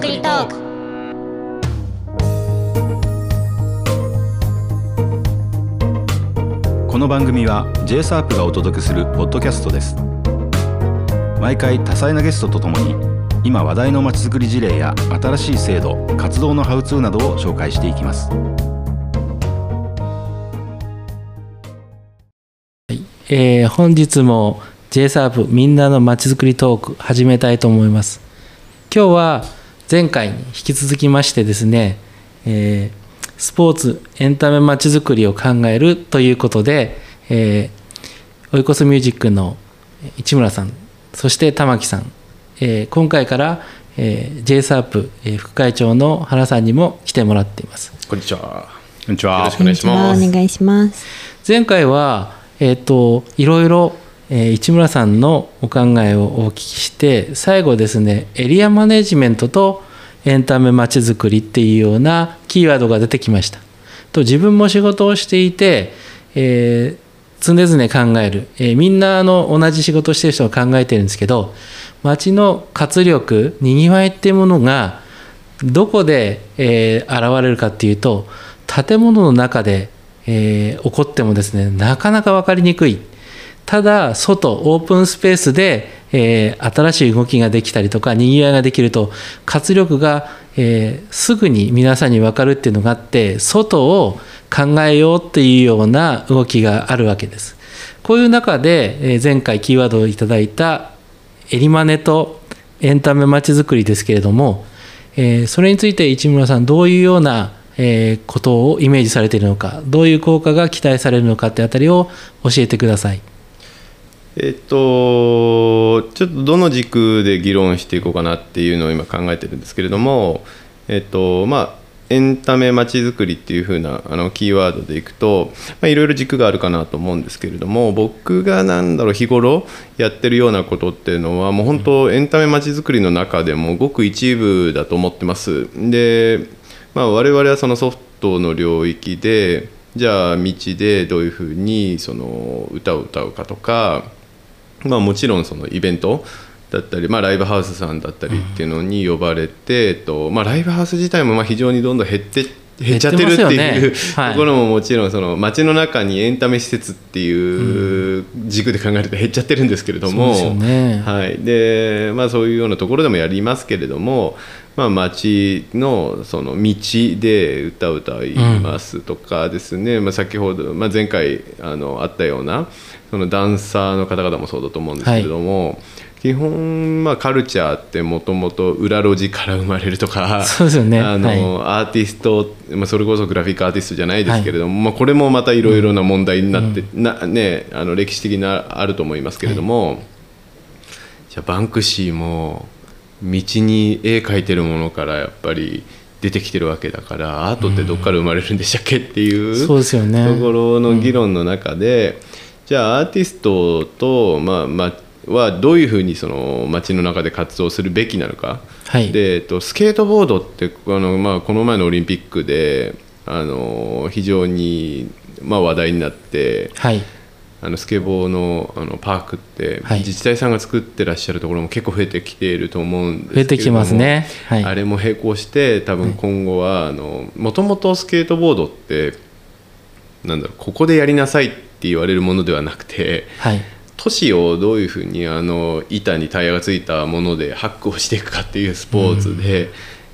づくりトーク。この番組は j s a r p がお届けするポッドキャストです。毎回多彩なゲストとともに今話題のまちづくり事例や新しい制度活動のハウツーなどを紹介していきます。えー本日も j s a r p みんなのまちづくりトーク始めたいと思います。今日は前回に引き続きましてですね、えースポーツエンタメまちづくりを考えるということで、えー、追い越すミュージックの市村さんそして玉木さん、えー今回から、えー、j s a r p えー副会長の原さんにも来てもらっていますこんにちは。こんにちはよろしくお願いします。お願いします前回は、えっといろいろ、え市村さんのお考えをお聞きして最後ですねエリアマネジメントとエンタメまちづくりっていうようなキーワードが出てきました。と自分も仕事をしていて、えー常々考える、えーみんなあの同じ仕事してる人が考えてるんですけど街の活力にぎわいっていうものがどこで、えー現れるかっていうと建物の中で、え起こってもですねなかなか分かりにくい。ただ外オープンスペースで、えー新しい動きができたりとかにぎわいができると活力が、えーすぐに皆さんに分かるっていうのがあって外を考えようっていうような動きがあるわけです。こういう中で、えー前回キーワードをいただいたエリマネとエンタメまちづくりですけれども、えーそれについて市村さんどういうような、えーことをイメージされているのかどういう効果が期待されるのかってあたりを教えてください。えっと、ちょっとどの軸で議論していこうかなっていうのを今考えてるんですけれども、えっと、まあ、エンタメまちづくりっていう風なあのキーワードでいくと、まあ、いろいろ軸があるかなと思うんですけれども僕がなんだろう日頃やってるようなことっていうのはもう本当エンタメまちづくりの中でもごく一部だと思ってます。で、まあ、我々はそのソフトの領域でじゃあ道でどういうふうにその歌を歌うかとかまあ、もちろんそのイベントだったり、まあ、ライブハウスさんだったりっていうのに呼ばれて、えっとまあ、ライブハウス自体もまあ非常にどんどん減って減っちゃってるっていう、ねはい。ところももちろんその街の中にエンタメ施設っていう軸で考えると減っちゃってるんですけれども、はい。でまあ、そういうようなところでもやりますけれども、まあ、街のその道で歌を歌いますとかですね、まあ、先ほど、まあ、前回あのあったようなそのダンサーの方々もそうだと思うんですけれども、基本、まあ、カルチャーってもともと裏路地から生まれるとか そうですよね。あの、アーティスト、まあ、それこそグラフィックアーティストじゃないですけれども、まあ、これもまたいろいろな問題になって、なね、あの歴史的なあると思いますけれども、じゃあバンクシーも道に絵描いてるものからやっぱり出てきてるわけだからアートってどっから生まれるんでしたっけっていうそうですよね。ところの議論の中で、じゃあアーティストと、まあまあ、はどういうふうにその街の中で活動するべきなのか、はい。でえっと、スケートボードってあの、まあ、この前のオリンピックであの非常に、まあ、話題になって。はい。あのスケボーのあのパークってはい。自治体さんが作ってらっしゃるところも結構増えてきていると思うんですけれども増えてきますね。はい。あれも並行して多分今後はもともとスケートボードってなんだろうここでやりなさいって言われるものではなくてはい。都市をどういうふうにあの板にタイヤがついたものでハックをしていくかっていうスポーツで、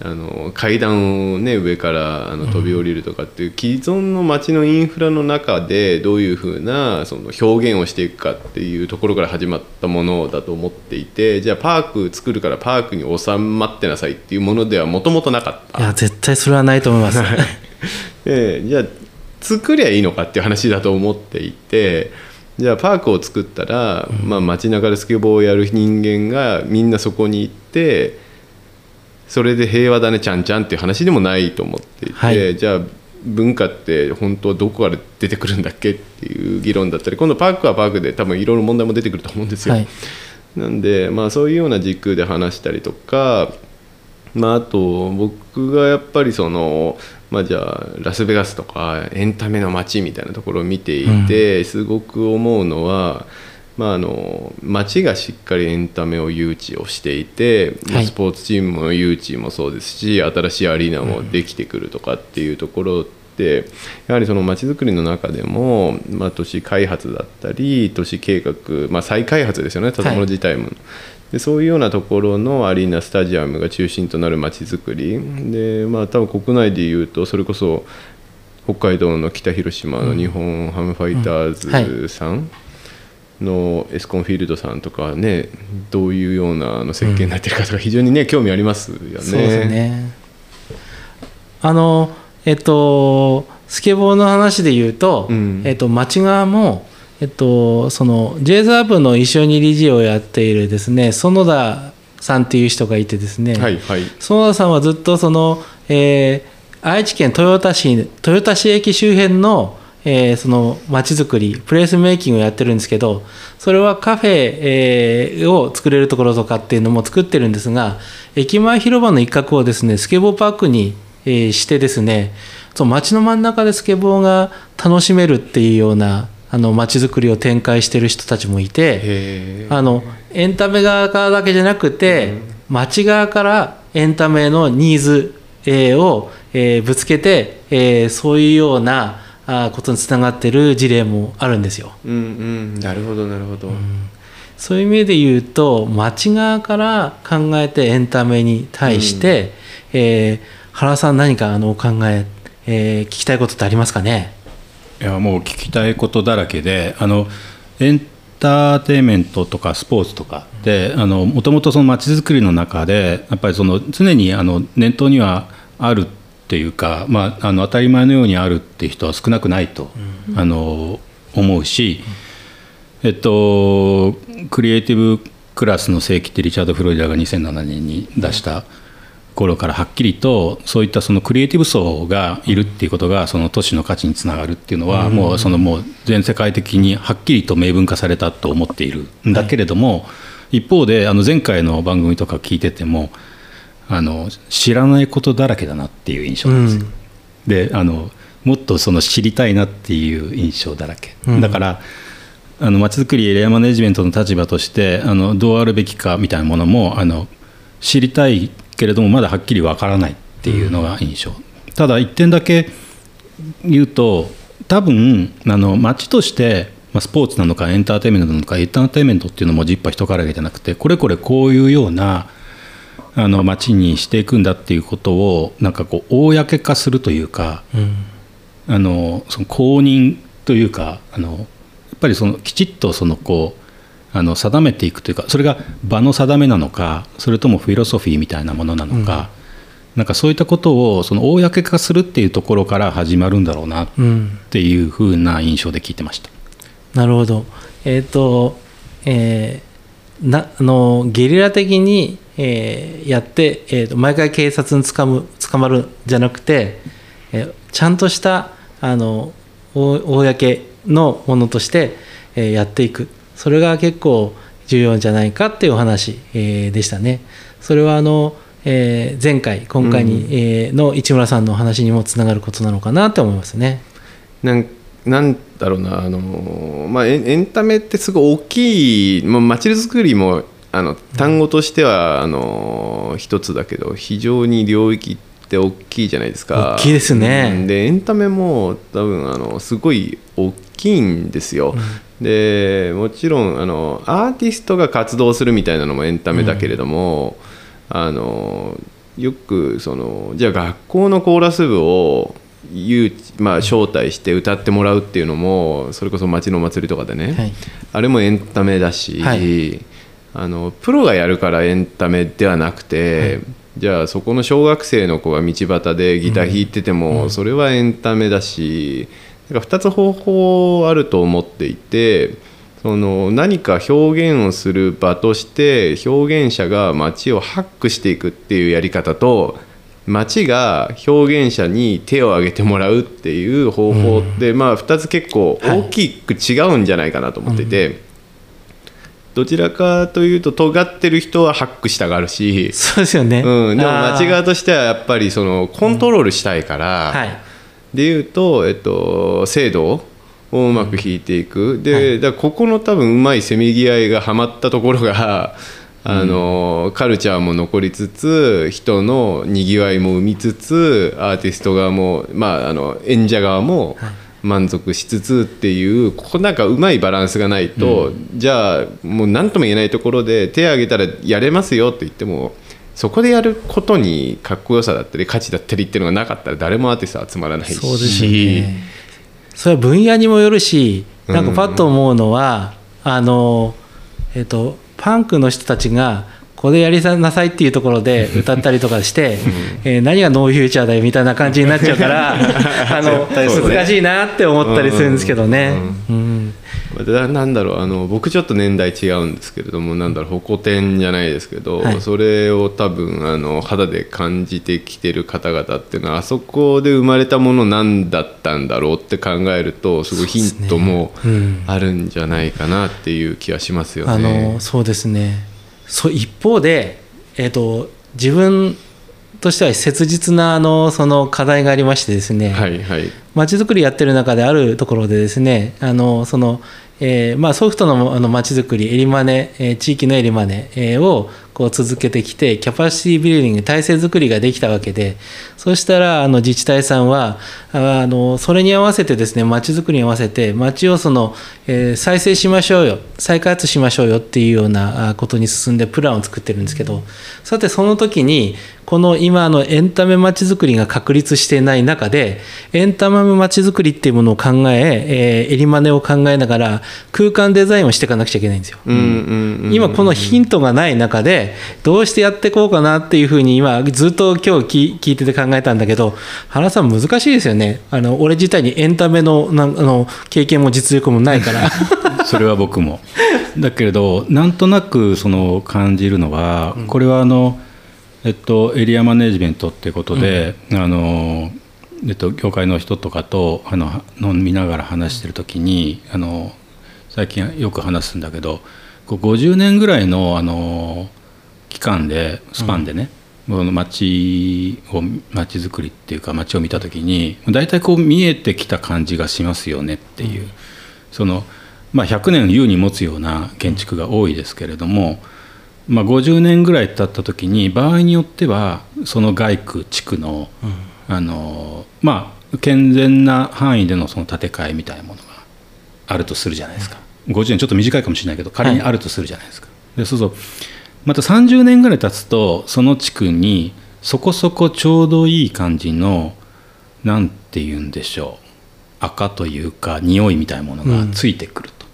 あの階段を、ね、上からあの飛び降りるとかっていう既存の街のインフラの中でどういうふうなその表現をしていくかっていうところから始まったものだと思っていてじゃあパーク作るからパークに収まってなさいっていうものではもともとなかった。い。や絶対それはないと思います。でじゃあ作りゃいいのかっていう話だと思っていてじゃあパークを作ったら、まあ、街中でスケボーをやる人間がみんなそこに行ってそれで平和だねちゃんちゃんっていう話でもないと思っていて、はい。じゃあ文化って本当はどこから出てくるんだっけっていう議論だったり今度パークはパークで多分いろいろ問題も出てくると思うんですよ。はい。なんで、まあ、そういうような軸で話したりとか、まあ、あと僕がやっぱりその、まあ、じゃあラスベガスとかエンタメの街みたいなところを見ていて、すごく思うのはまあ、あの町がしっかりエンタメを誘致をしていて、はい。スポーツチームの誘致もそうですし新しいアリーナもできてくるとかっていうところって、やはりその町づくりの中でも、まあ、都市開発だったり都市計画、まあ、再開発ですよね建物自体も。でそういうようなところのアリーナスタジアムが中心となる街づくり。で、まあ、多分国内でいうとそれこそ北海道の北広島の日本ハムファイターズさんのエスコンフィールドさんとかねどういうようなあの設計になってるかとか非常にね興味ありますよね。そうですね。あのえっとスケボーの話で言うと、うん。えっと、町側もえっとその J ザーブの一緒に理事をやっているですね園田さんっていう人がいてですね、はいはい。園田さんはずっとその、えー愛知県豊田市豊田市駅周辺の、えーその街づくりプレイスメイキングをやってるんですけどそれはカフェ、えーを作れるところとかっていうのも作ってるんですが駅前広場の一角をですねスケボーパークに、えーしてですねその街の真ん中でスケボーが楽しめるっていうようなあの街づくりを展開してる人たちもいて。あのエンタメ側からだけじゃなくて、町側からエンタメのニーズ、えーを、えーぶつけて、えーそういうようなあーことにつながってる事例もあるんですよ。うんうんなるほどなるほど。そういう意味で言うと町側から考えてエンタメに対して、えー原さん何かあのお考ええー聞きたいことってありますかね？いやもう聞きたいことだらけであのエンターテインメントとかスポーツとかってもともとまちづくりの中でやっぱりその常にあの念頭にはあるっていうか、まあ、あの当たり前のようにあるっていう人は少なくないと、あの思うし、えっとクリエイティブクラスの世紀ってリチャード・フロイダーが2007年に出した頃からはっきりとそういったそのクリエイティブ層がいるっていうことがその都市の価値につながるっていうのはもうそのもう全世界的にはっきりと明文化されたと思っているんだけれども、一方であの前回の番組とか聞いててもあの知らないことだらけだなっていう印象なんですよ。であのもっとその知りたいなっていう印象だらけ、うん。だからあのまちづくりエリアマネジメントの立場としてあのどうあるべきかみたいなものもあの知りたいけれどもまだはっきりわからないっていうのが印象、ただ一点だけ言うと多分あの街として、まあ、スポーツなのかエンターテインメントなのかエンターテインメントっていうのもジッパ人からげじゃなくてこれこれこういうようなあの街にしていくんだっていうことをなんかこう公化するというかうん。あのその公認というかあのやっぱりそのきちっとそのこうあの定めていくというかそれが場の定めなのかそれともフィロソフィーみたいなものなのか、なんかそういったことをその公化するっていうところから始まるんだろうなっうんていうふうな印象で聞いてました。なるほど。えっ、と、えーなあのゲリラ的に、えーやって、えーと毎回警察に捕む捕まるんじゃなくて、えーちゃんとしたあのお公のものとして、えーやっていくそれが結構重要じゃないかっていうお話、えーでしたね。それはあの、えー前回今回に、えーの市村さんのお話にもつながることなのかなと思いますね。なんなんだろうなあの、まあ、エンタメってすごい大きい、まあ、街づくりもあの単語としては、あの一つだけど非常に領域って大きいじゃないですか。大きいですね。うん。でエンタメも多分あのすごい大きいんですよ、でもちろんあのアーティストが活動するみたいなのもエンタメだけれども、あのよくそのじゃあ学校のコーラス部をまあ、招待して歌ってもらうっていうのもそれこそ町のお祭りとかでね、はい。あれもエンタメだし、はい。あのプロがやるからエンタメではなくて、じゃあそこの小学生の子が道端でギター弾いてても、それはエンタメだしだから2つ方法あると思っていてその何か表現をする場として表現者が街をハックしていくっていうやり方と街が表現者に手を挙げてもらうっていう方法って、まあ2つ結構大きく違うんじゃないかなと思っていて、どちらかというと尖ってる人はハックしたがるし、そうですよね。うん、でもあー街側としてはやっぱりそのコントロールしたいから、はい。でいうと、えっと、制度をうまく引いていく。で、だからここの多分うまいせめぎ合いがはまったところがあのカルチャーも残りつつ人のにぎわいも生みつつアーティスト側も、まあ、あの演者側も満足しつつっていうここなんかうまいバランスがないと、じゃあもう何とも言えないところで手を挙げたらやれますよって言ってもそこでやることにかっこよさだったり価値だったりっていうのがなかったら誰もアーティストは集まらないし。そうですよね。それは分野にもよるしなんかパッと思うのは、あのえっ、とパンクの人たちがこれやりなさいっていうところで 歌ったりとかして、えー何がノーフューチャーだよみたいな感じになっちゃうから あのね。難しいなって思ったりするんですけどね。うんだなんだろうあの僕ちょっと年代違うんですけれどもなんだろう矛天じゃないですけど、はい。それを多分あの肌で感じてきてる方々っていうのはあそこで生まれたものなんだったんだろうって考えるとすごいヒントもうん。あるんじゃないかなっていう気はしますよね。あのそうですねそう一方で、えー、と自分としては切実なあのその課題がありましてですね、はいはい。まちづくりやってる中であるところでですねあのその、えーまあ、ソフトのあのまちづくりエリマネ、え地域のエリマネ、えをこう続けてきてキャパシティビルディング体制づくりができたわけでそうしたらあの自治体さんはあのそれに合わせてですねまちづくりに合わせて町をその、えー再生しましょうよ再開発しましょうよっていうようなことに進んでプランを作ってるんですけどさてその時にこの今のエンタメまちづくりが確立していない中でエンタメまちづくりっていうものを考ええーエリマネを考えながら空間デザインをしていかなくちゃいけないんですよ。うんうんうん今このヒントがない中でどうしてやっていこうかなっていうふうに今ずっと今日聞聞いてて考えたんだけど原さん難しいですよね。あの俺自体にエンタメのなんあの経験も実力もないから。それは僕も。だけれどなんとなくその感じるのは、これはあの、えっと、エリアマネジメントってことで、あのえっと、業界の人とかとあの飲みながら話してる時にあの最近よく話すんだけどこう50年ぐらいのあの期間でスパンでね、この街を街づくりっていうか街を見た時に大体こう見えてきた感じがしますよねっていう、その、まあ、100年優に持つような建築が多いですけれども、まあ、50年ぐらい経った時に場合によってはその外区地区の,、あのまあ健全な範囲でのその建て替えみたいなものがあるとするじゃないですか、50年ちょっと短いかもしれないけど仮にあるとするじゃないですか。でそうそうまた30年ぐらい経つとその地区にそこそこちょうどいい感じのなんて言うんでしょう赤というか匂いみたいなものがついてくると。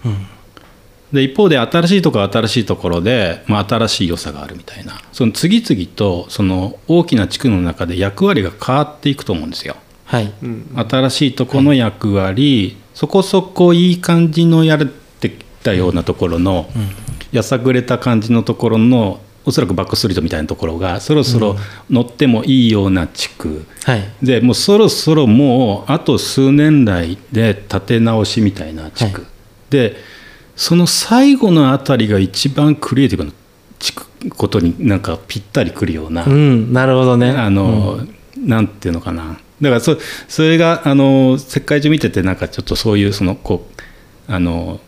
で一方で新しいところは新しいところで、まあ、新しい良さがあるみたいな。その次々とその大きな地区の中で役割が変わっていくと思うんですよ。はい。新しいところの役割、そこそこいい感じのやってきたようなところの、やさぐれた感じのところのおそらくバックストリートみたいなところがそろそろ乗ってもいいような地区、はい。でもうそろそろもうあと数年来で建て直しみたいな地区、はい。でその最後のあたりが一番クリエイティブなことになんかぴったりくるような、うんなるほどね。あの、なんていうのかな。だからそそれがあの世界中見ててなんかちょっとそういうそのこうあの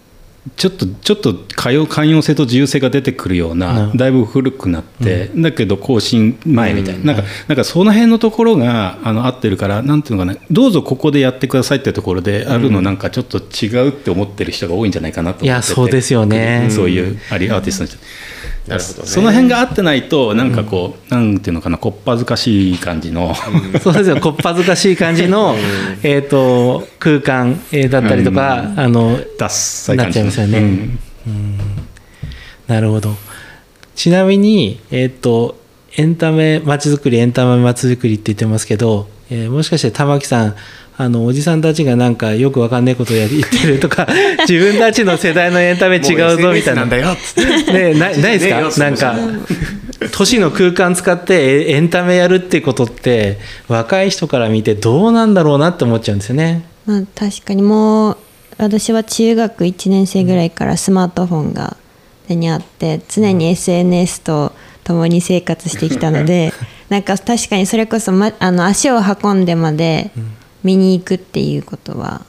ちょっとちょっと寛容寛容性と自由性が出てくるようなだいぶ古くなって、だけど更新前みたいな,、なんかなんかその辺のところがあの合ってるからなんていうのかなどうぞここでやってくださいってところであるのなんかちょっと違うって思ってる人が多いんじゃないかなと思ってて。いやそうですよね。そういうアリアーティストの人なるほどね。その辺が合ってないとなんかこう、なんていうのかなこっぱずかしい感じの、そうですよ。こっぱずかしい感じの、えー、と空間、えーだったりとか、あのダッサいなっ感じちゃいますよね。うん。なるほど。ちなみに、えー、とエンタメまちづくりエンタメまちづくりって言ってますけど、えーもしかして玉木さんあのおじさんたちがなんかよくわかんないことをや言ってるとか 自分たちの世代のエンタメ違うぞみたいな。なんだよね、な ないですか？なんか都市の空間使ってエエンタメやるってことって若い人から見てどうなんだろうなって思っちゃうんですよね。まあ確かにもう私は中学1年生ぐらいからスマートフォンが手にあって常に SNS と共に生活してきたので なんか確かにそれこそ、ま、あの足を運んでまで見に行くっていうことは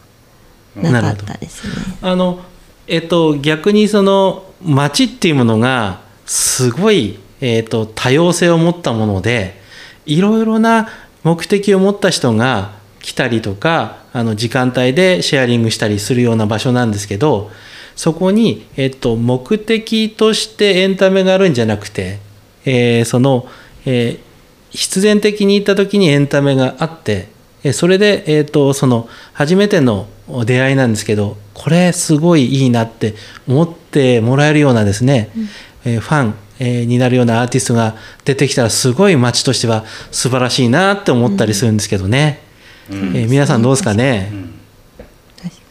なかったですね。あのえっと逆にその街っていうものがすごい、えっと、多様性を持ったものでいろいろな目的を持った人が来たりとかあの時間帯でシェアリングしたりするような場所なんですけどそこに、えっと、目的としてエンタメがあるんじゃなくて、えーその、えー必然的に行った時にエンタメがあってえーそれで、えー、とその初めての出会いなんですけどこれすごいいいなって思ってもらえるようなですね、えーファン、えーになるようなアーティストが出てきたらすごい街としては素晴らしいなって思ったりするんですけどね、えー皆さんどうですかね、確か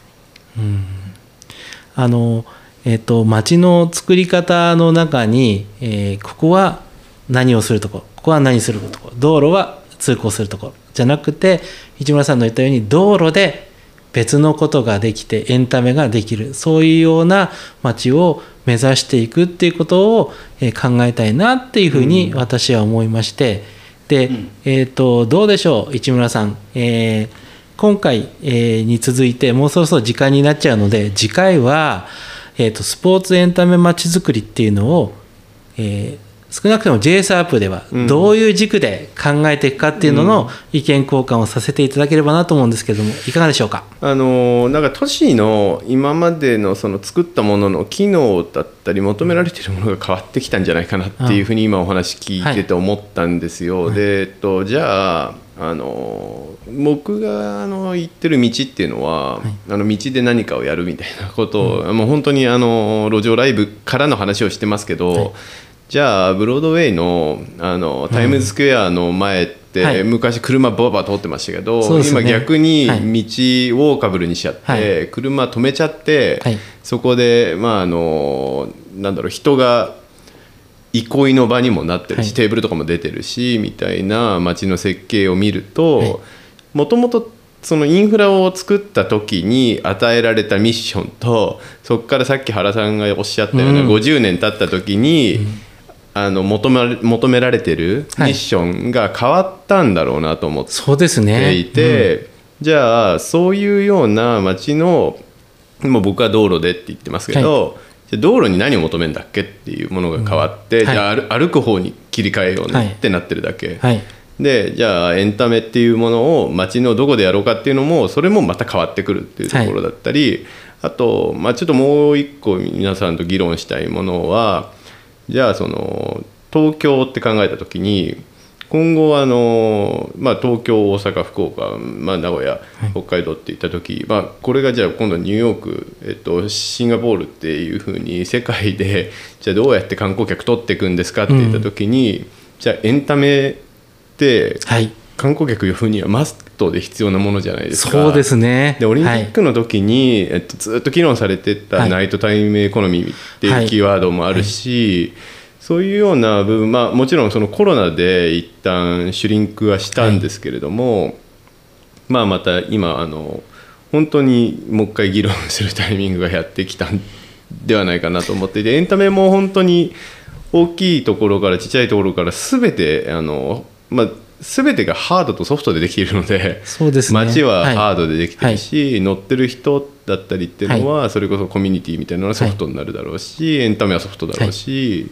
あの、えっと街の作り方の中に、えーここは何をするところここは何するところ道路は通行するところじゃなくて市村さんの言ったように道路で別のことができてエンタメができる。そういうような街を目指していくっていうことを、えー考えたいなっていうふうに私は思いまして、で、えっ、とどうでしょう市村さん、えー今回、えーに続いてもうそろそろ時間になっちゃうので次回は、えー、とスポーツエンタメまちづくりっていうのを、えー少なくとも JSARP ではうん。どういう軸で考えていくかっていうのの意見交換をさせていただければなと思うんですけれどもいかがでしょうか？あのなんか都市の今までのその作ったものの機能だったり求められているものが変わってきたんじゃないかなっていうふうに今お話聞いてて思ったんですよ。で、えっと、じゃああの僕があの行ってる道っていうのは、あの道で何かをやるみたいなことを、もう本当にあの路上ライブからの話をしてますけど、じゃあブロードウェイのあのタイムズスクエアの前って、はい。昔車バーバー通ってましたけど、ね。今逆にはい。道をウォーカブルにしちゃって、はい。車止めちゃって、はい。そこでまああのなんだろう人が憩いの場にもなってるし、はい。テーブルとかも出てるしみたいな街の設計を見るはい。ともともとそのインフラを作った時に与えられたミッションとそこからさっき原さんがおっしゃったようなうん。50年経った時に、あの求められ求められてるミはい。ッションが変わったんだろうなと思ってそうですね。ていて、じゃあそういうような街のもう僕は道路でって言ってますけど、じゃあ道路に何を求めるんだっけっていうものが変わって、じゃあ歩歩く方に切り替えようはい。ねってなってるだけ、はい。でじゃあエンタメっていうものを街のどこでやろうかっていうのもそれもまた変わってくるっていうところだったり、あと、まあ、ちょっともう一個皆さんと議論したいものはじゃあその東京って考えた時に今後あの、まあ、東京大阪福岡、まあ、名古屋北海道っていった時、まあ、これがじゃあ今度ニューヨーク、えっと、シンガポールっていうふうに世界で じゃあどうやって観光客取っていくんですかって言った時に、じゃあエンタメってはい観光客呼ぶにはマストで必要なものじゃないですか。そうですね。でオリンピはいックの時に、えっと、ずっと議論されてたはい。ナイトタイムエコノミーってはいいうキーワードもあるし、そういうような部分、まあ、もちろんそのコロナで一旦シュリンクはしたんですけれども、まあ、また今あの本当にもう一回議論するタイミングがやってきたんではないかなと思っていてエンタメも本当に大きいところからちっちゃいところから全てあの、まあ、全てがハードとソフトでできているのでそうですね。街ははい。ハードでできてるし、乗ってる人だったりっていうのは、それこそコミュニティみたいなのはソフトになるだろうし、エンタメはソフトだろうし、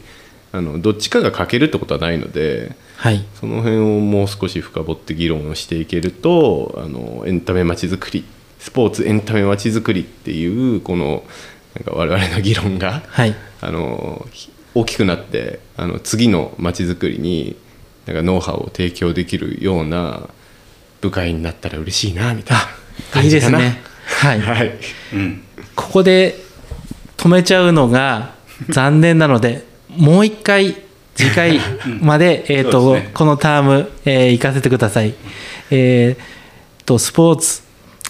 あのどっちかが欠けるってことはないのではい。その辺をもう少し深掘って議論をしていけるとあのエンタメまちづくりスポーツエンタメまちづくりっていうこのなんか我々の議論が、はい。あのひ大きくなってあの次のまちづくりになんかノウハウを提供できるような部会になったら嬉しいなみたいな感いいじかな。ですねはいはい、うんここで止めちゃうのが残念なのでもう一回次回まで えーとねこのターム、えー行かせてください。えーとスポーツ、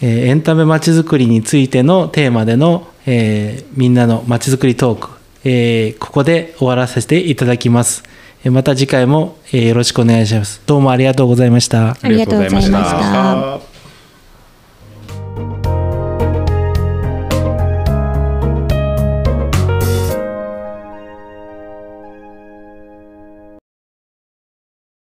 えーエンタメまちづくりについてのテーマでの、えーみんなのまちづくりトーク、えーここで終わらせていただきます。また次回も、よろしくお願いします。どうもありがとうございました。ありがとうございました。